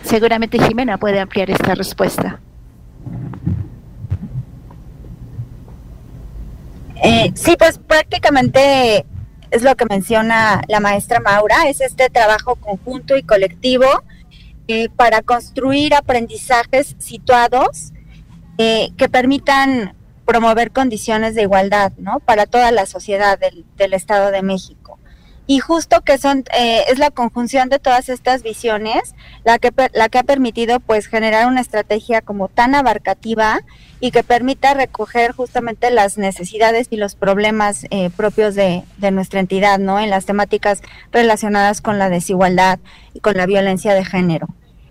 Seguramente Jimena puede ampliar esta respuesta. Eh, sí, pues prácticamente es lo que menciona la maestra Maura, es este trabajo conjunto y colectivo eh, para construir aprendizajes situados eh, que permitan promover condiciones de igualdad, ¿no? Para toda la sociedad del, Estado de México. Y justo que son, eh, es la conjunción de todas estas visiones la que, la que ha permitido pues generar una estrategia como tan abarcativa y que permita recoger justamente las necesidades y los problemas eh, propios de, de, nuestra entidad, ¿no? En las temáticas relacionadas con la desigualdad y con la violencia de género.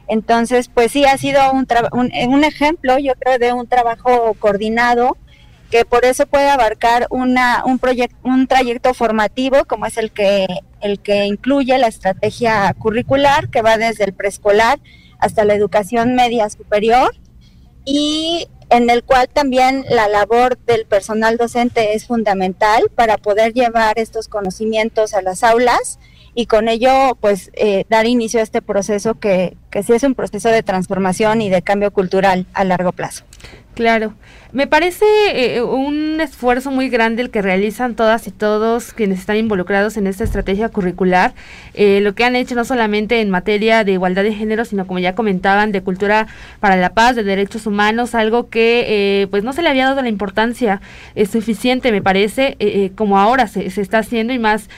Entonces, pues sí, ha sido un, un, ejemplo, yo creo, de un trabajo coordinado que por eso puede abarcar una, un, un trayecto formativo como es el que, el que incluye la estrategia curricular que va desde el preescolar hasta la educación media superior y en el cual también la labor del personal docente es fundamental para poder llevar estos conocimientos a las aulas y con ello pues eh, dar inicio a este proceso que, que sí es un proceso de transformación y de cambio cultural a largo plazo. Claro. Me parece eh, un esfuerzo muy grande el que realizan todas y todos quienes están involucrados en esta estrategia curricular. Eh, lo que han hecho no solamente en materia de igualdad de género, sino como ya comentaban, de cultura para la paz, de derechos humanos, algo que eh, pues no se le había dado la importancia suficiente, me parece, como ahora se, se, está haciendo y más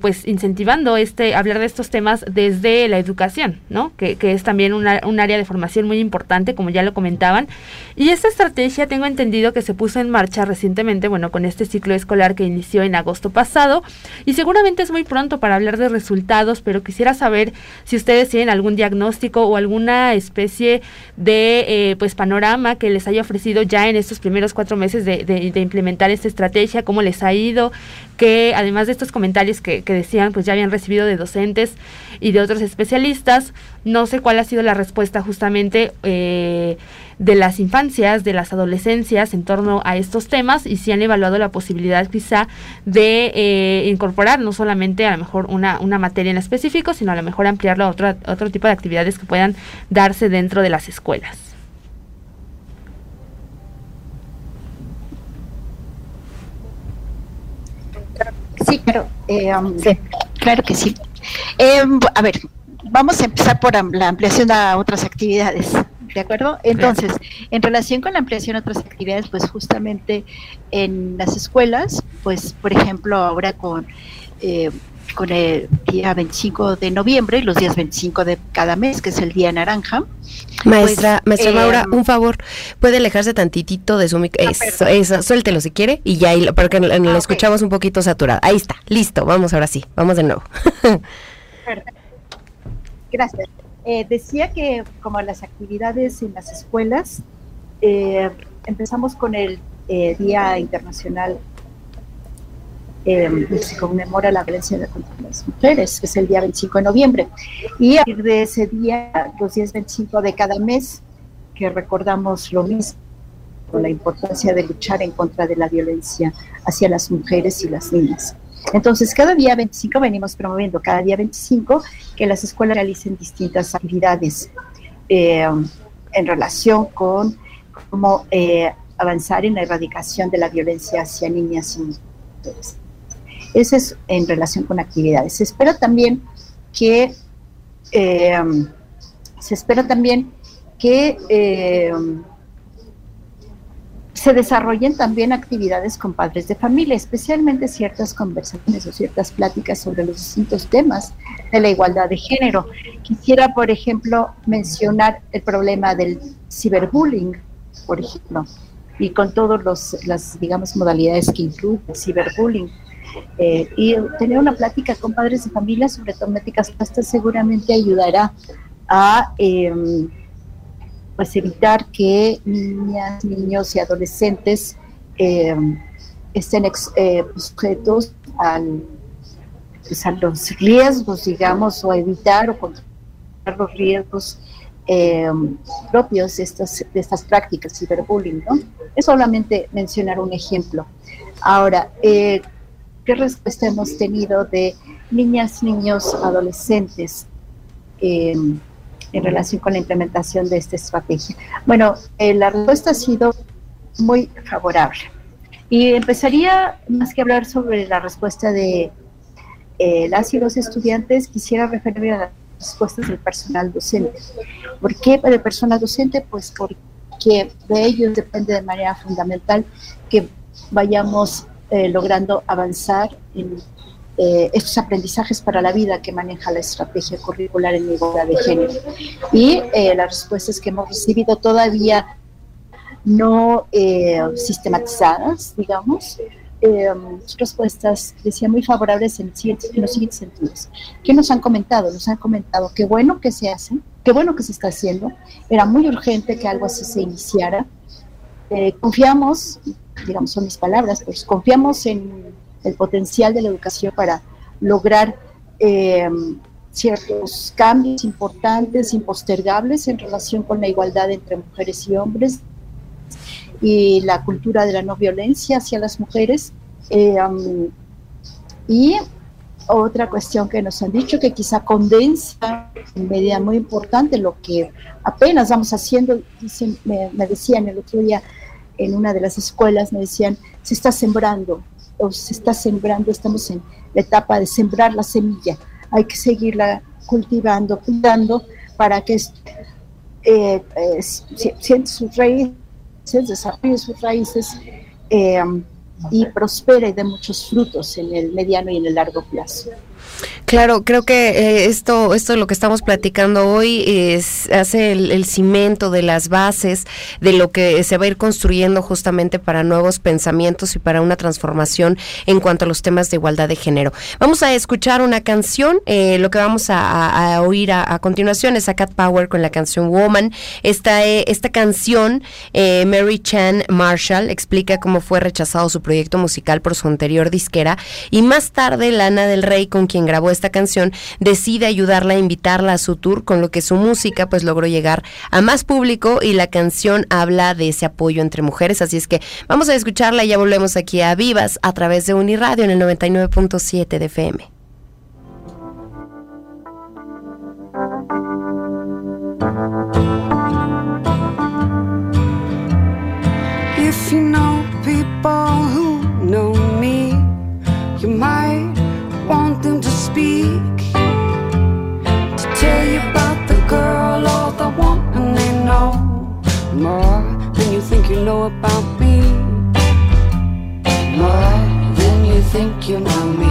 pues incentivando este hablar de estos temas desde la educación, ¿no? Que, que es también una, un área de formación muy importante, como ya lo comentaban. Esta estrategia tengo entendido que se puso en marcha recientemente, bueno, con este ciclo escolar que inició en agosto pasado. Y seguramente es muy pronto para hablar de resultados, pero quisiera saber si ustedes tienen algún diagnóstico o alguna especie de eh, pues panorama que les haya ofrecido ya en estos primeros cuatro meses de, de, implementar esta estrategia, cómo les ha ido, que además de estos comentarios que, que decían, pues ya habían recibido de docentes y de otros especialistas, no sé cuál ha sido la respuesta justamente eh, de las infancias, de las adolescencias en torno a estos temas y si han evaluado la posibilidad quizá de eh, incorporar no solamente a lo mejor una, una materia en específico, sino a lo mejor ampliarlo a otro, otro tipo de actividades que puedan darse dentro de las escuelas. Sí, claro, eh, um, claro que sí. Eh, a ver, vamos a empezar por la ampliación a otras actividades. ¿De acuerdo? Entonces, en relación con la ampliación a otras actividades, pues justamente en las escuelas, pues por ejemplo ahora con, eh, con el día 25 de noviembre y los días 25 de cada mes, que es el día naranja. Maestra, pues, maestra Maura, eh, un favor, puede alejarse tantitito de su micrófono. Ah, eso, eso, suéltelo si quiere y ya, porque lo, lo ah, escuchamos un poquito saturado. Ahí está, listo, vamos ahora sí, vamos de nuevo. (laughs) Gracias. Eh, decía que como las actividades en las escuelas, eh, empezamos con el eh, Día Internacional que se conmemora la violencia contra las mujeres, que es el día 25 de noviembre. Y a partir de ese día, los días 25 de cada mes, que recordamos lo mismo, la importancia de luchar en contra de la violencia hacia las mujeres y las niñas. Entonces, cada día 25 venimos promoviendo, cada día 25, que las escuelas realicen distintas actividades eh, en relación con cómo eh, avanzar en la erradicación de la violencia hacia niñas y mujeres. Eso es en relación con actividades. Se espera también que eh, se espera también que se desarrollen también actividades con padres de familia, especialmente ciertas conversaciones o ciertas pláticas sobre los distintos temas de la igualdad de género. Quisiera, por ejemplo, mencionar el problema del ciberbullying, por ejemplo, y con todas las, digamos, modalidades que incluye el ciberbullying. Eh, y tener una plática con padres de familia sobre temáticas estas seguramente ayudará a... Eh, pues evitar que niñas, niños y adolescentes eh, estén eh, sujetos pues, a los riesgos, digamos, o evitar o controlar los riesgos eh, propios de estas, de estas prácticas ciberbullying, ¿no? Es solamente mencionar un ejemplo. Ahora, ¿qué respuesta hemos tenido de niñas, niños, adolescentes? En relación con la implementación de esta estrategia? Bueno, eh, la respuesta ha sido muy favorable. Y empezaría, más que hablar sobre la respuesta de eh, las y los estudiantes, quisiera referirme a las respuestas del personal docente. ¿Por qué del personal docente? Pues porque de ellos depende de manera fundamental que vayamos eh, logrando avanzar en eh, estos aprendizajes para la vida que maneja la estrategia curricular en igualdad de género. Y eh, las respuestas que hemos recibido todavía no eh, sistematizadas, digamos, respuestas, decía, muy favorables en, en, los siguientes sentidos. ¿Qué nos han comentado? Nos han comentado qué bueno que se hace, qué bueno que se está haciendo, era muy urgente que algo así se iniciara. confiamos, digamos, son mis palabras, pues confiamos en el potencial de la educación para lograr eh, ciertos cambios importantes, impostergables en relación con la igualdad entre mujeres y hombres y la cultura de la no violencia hacia las mujeres. Eh, um, y otra cuestión que nos han dicho que quizá condensa en medida muy importante lo que apenas vamos haciendo, me, me, decían el otro día en una de las escuelas, me decían, se está sembrando, o se está sembrando, estamos en la etapa de sembrar la semilla, hay que seguirla cultivando, cuidando para que eh, siente sus raíces, desarrolle sus raíces eh, y prospere de muchos frutos en el mediano y en el largo plazo. Claro, creo que eh, esto, esto lo que estamos platicando hoy es hace el, cimento de las bases de lo que se va a ir construyendo justamente para nuevos pensamientos y para una transformación en cuanto a los temas de igualdad de género. Vamos a escuchar una canción, eh, lo que vamos a, oír a, continuación es a Cat Power con la canción Woman. Esta, eh, esta canción, Mary Chan Marshall explica cómo fue rechazado su proyecto musical por su anterior disquera y más tarde Lana del Rey con quien grabó esta canción, decide ayudarla a invitarla a su tour, con lo que su música pues logró llegar a más público y la canción habla de ese apoyo entre mujeres. Así es que vamos a escucharla y ya volvemos aquí a Vivas a través de Uniradio en el 99.7 de FM. Speak to tell you about the girl or the woman they know more than you think you know about me. More than you think you know me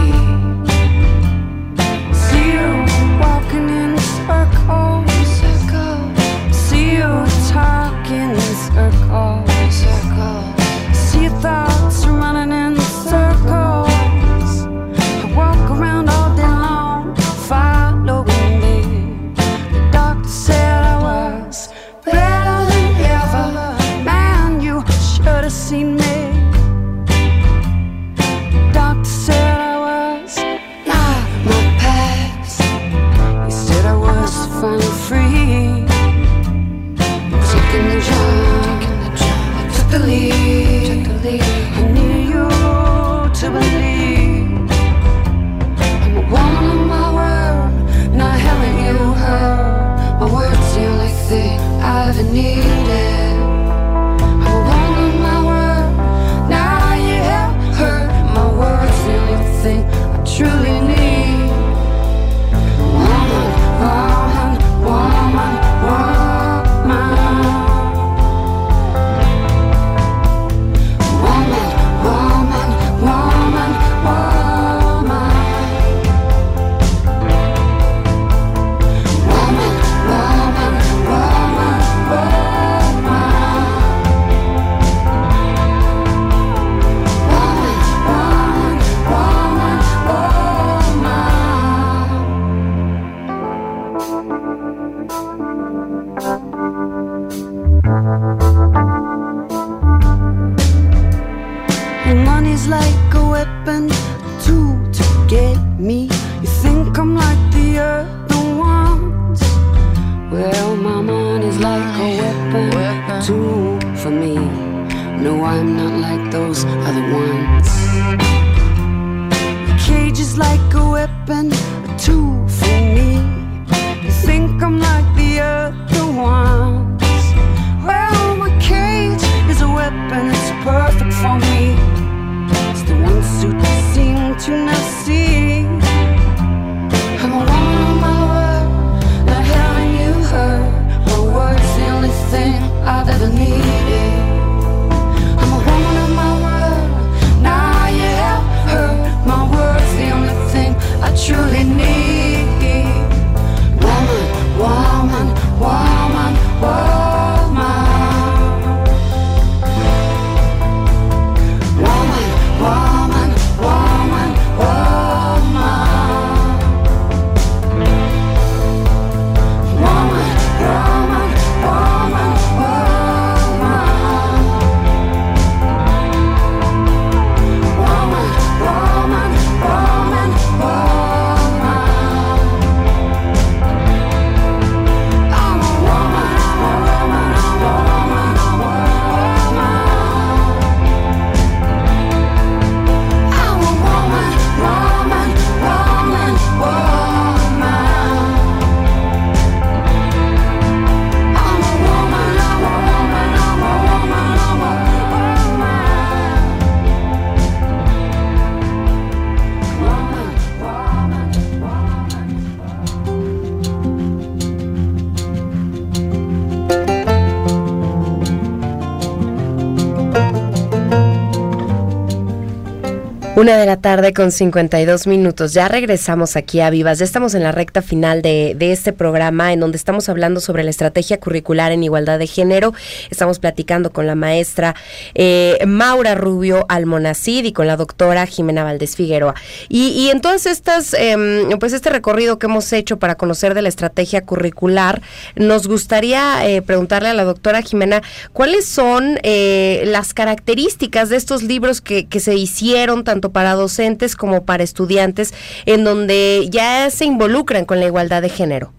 Una de la tarde con 52 minutos. Ya regresamos aquí a Vivas. Ya estamos en la recta final de, de, este programa en donde estamos hablando sobre la estrategia curricular en igualdad de género. Estamos platicando con la maestra eh, Maura Rubio Almonacid y con la doctora Jimena Valdés Figueroa. Y, y en todas estas, eh, pues este recorrido que hemos hecho para conocer de la estrategia curricular, nos gustaría eh, preguntarle a la doctora Jimena cuáles son eh, las características de estos libros que, que se hicieron tanto para docentes como para estudiantes, en donde ya se involucran con la igualdad de género.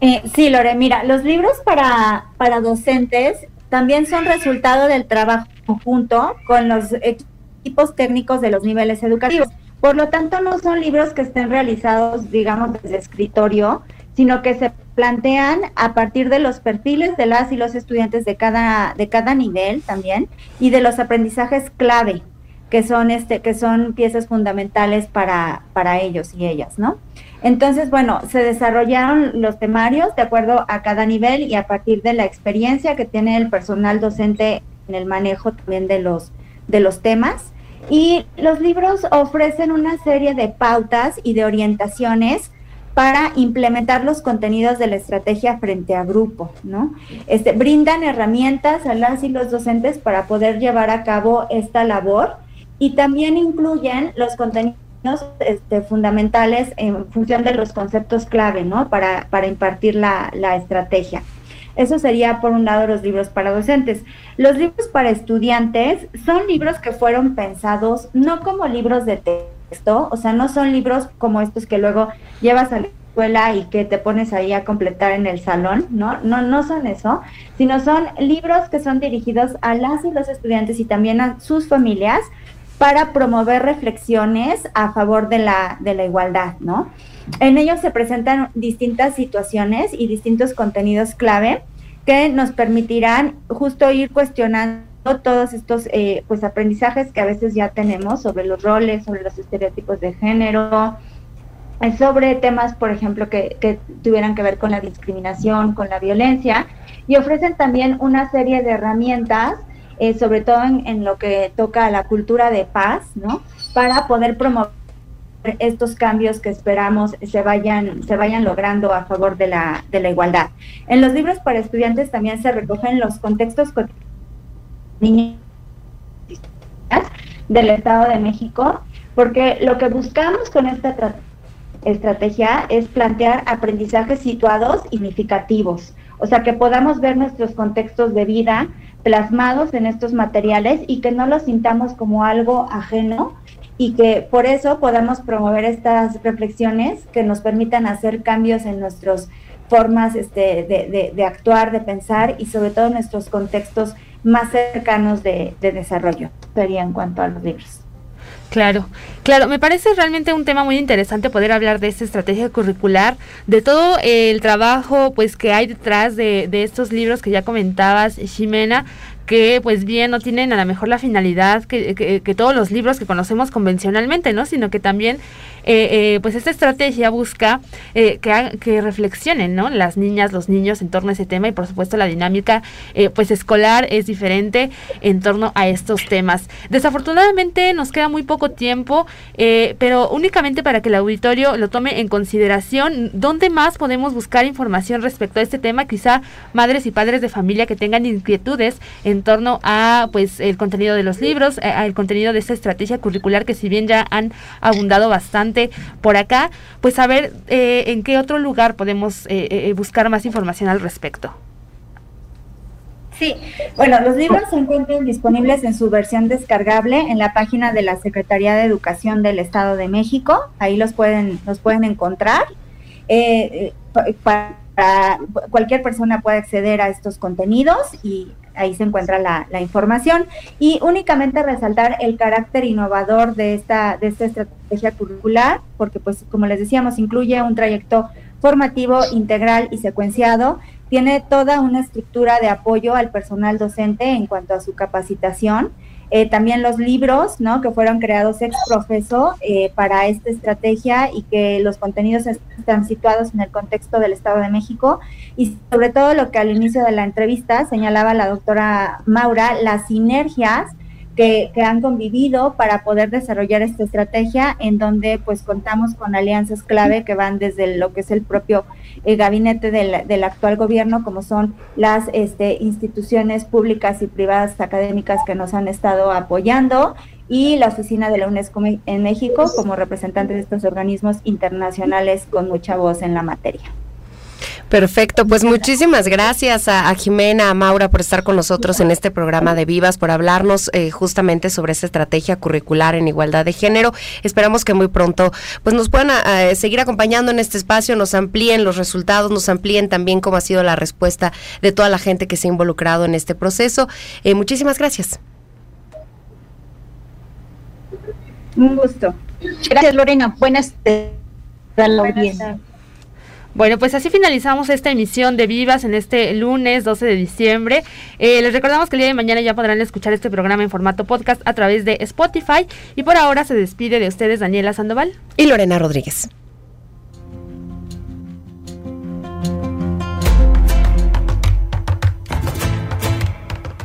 Eh, sí, Lore, mira, los libros para, para docentes también son resultado del trabajo conjunto con los equipos técnicos de los niveles educativos. Por lo tanto, no son libros que estén realizados, digamos, desde escritorio, sino que se plantean a partir de los perfiles de las y los estudiantes de cada, de cada nivel también y de los aprendizajes clave que son este, que son piezas fundamentales para, para ellos y ellas, ¿no? Entonces, bueno, se desarrollaron los temarios de acuerdo a cada nivel y a partir de la experiencia que tiene el personal docente en el manejo también de los, de los temas. Y los libros ofrecen una serie de pautas y de orientaciones para implementar los contenidos de la estrategia frente a grupo, ¿no? Este, brindan herramientas a las y los docentes para poder llevar a cabo esta labor y también incluyen los contenidos este, fundamentales en función de los conceptos clave, ¿no? Para, para impartir la, la estrategia. Eso sería, por un lado, los libros para docentes. Los libros para estudiantes son libros que fueron pensados no como libros de texto, o sea, no son libros como estos que luego llevas a la escuela y que te pones ahí a completar en el salón, ¿no? No, no son eso, sino son libros que son dirigidos a las y los estudiantes y también a sus familias para promover reflexiones a favor de la, de la igualdad, ¿no? En ellos se presentan distintas situaciones y distintos contenidos clave que nos permitirán justo ir cuestionando todos estos eh, pues aprendizajes que a veces ya tenemos sobre los roles, sobre los estereotipos de género, eh, sobre temas, por ejemplo, que, tuvieran que ver con la discriminación, con la violencia, y ofrecen también una serie de herramientas, eh, sobre todo en, lo que toca a la cultura de paz, ¿no? Para poder promover estos cambios que esperamos se vayan, se vayan logrando a favor de la, de la igualdad. En los libros para estudiantes también se recogen los contextos del Estado de México, porque lo que buscamos con esta estrategia es plantear aprendizajes situados significativos, o sea, que podamos ver nuestros contextos de vida plasmados en estos materiales y que no los sintamos como algo ajeno, y que por eso podamos promover estas reflexiones que nos permitan hacer cambios en nuestras formas este, de, actuar, de pensar y sobre todo nuestros contextos más cercanos de, de desarrollo. Sería en cuanto a los libros. Claro, claro, me parece realmente un tema muy interesante poder hablar de esta estrategia curricular, de todo el trabajo pues que hay detrás de, de estos libros que ya comentabas, Ximena, que pues bien no tienen a lo mejor la finalidad que, que, todos los libros que conocemos convencionalmente, ¿no? Sino que también eh, eh, pues esta estrategia busca eh, que, que, reflexionen, ¿no? Las niñas, los niños en torno a ese tema y por supuesto la dinámica eh, pues escolar es diferente en torno a estos temas. Desafortunadamente nos queda muy poco tiempo, eh, pero únicamente para que el auditorio lo tome en consideración, ¿dónde más podemos buscar información respecto a este tema? Quizá madres y padres de familia que tengan inquietudes en torno a pues el contenido de los libros, al contenido de esta estrategia curricular que si bien ya han abundado bastante por acá, pues a ver eh, en qué otro lugar podemos eh, eh, buscar más información al respecto. Sí, bueno, los libros se encuentran disponibles en su versión descargable en la página de la Secretaría de Educación del Estado de México. Ahí los pueden, los pueden encontrar. Eh, para cualquier persona puede acceder a estos contenidos y ahí se encuentra la, la, información. Y únicamente resaltar el carácter innovador de esta, de esta estrategia curricular, porque pues como les decíamos, incluye un trayecto formativo integral y secuenciado, tiene toda una estructura de apoyo al personal docente en cuanto a su capacitación, eh, también los libros, ¿no? Que fueron creados ex profeso eh, para esta estrategia y que los contenidos están situados en el contexto del Estado de México y sobre todo lo que al inicio de la entrevista señalaba la doctora Maura, las sinergias que, han convivido para poder desarrollar esta estrategia en donde pues contamos con alianzas clave que van desde lo que es el propio eh, gabinete del, del, actual gobierno, como son las este, instituciones públicas y privadas académicas que nos han estado apoyando y la oficina de la UNESCO en México como representante de estos organismos internacionales con mucha voz en la materia. Perfecto, pues muchísimas gracias a, a, Jimena, a Maura por estar con nosotros en este programa de Vivas, por hablarnos eh, justamente sobre esta estrategia curricular en igualdad de género. Esperamos que muy pronto pues nos puedan eh, seguir acompañando en este espacio, nos amplíen los resultados, nos amplíen también cómo ha sido la respuesta de toda la gente que se ha involucrado en este proceso. Eh, muchísimas gracias. Un gusto. Gracias, Lorena. Buenas tardes. Bueno, pues así finalizamos esta emisión de Vivas en este lunes 12 de diciembre. Eh, les recordamos que el día de mañana ya podrán escuchar este programa en formato podcast a través de Spotify. Y por ahora se despide de ustedes Daniela Sandoval y Lorena Rodríguez.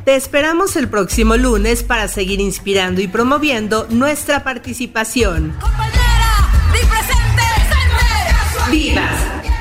Te esperamos el próximo lunes para seguir inspirando y promoviendo nuestra participación. Compañera, di presente, Vivas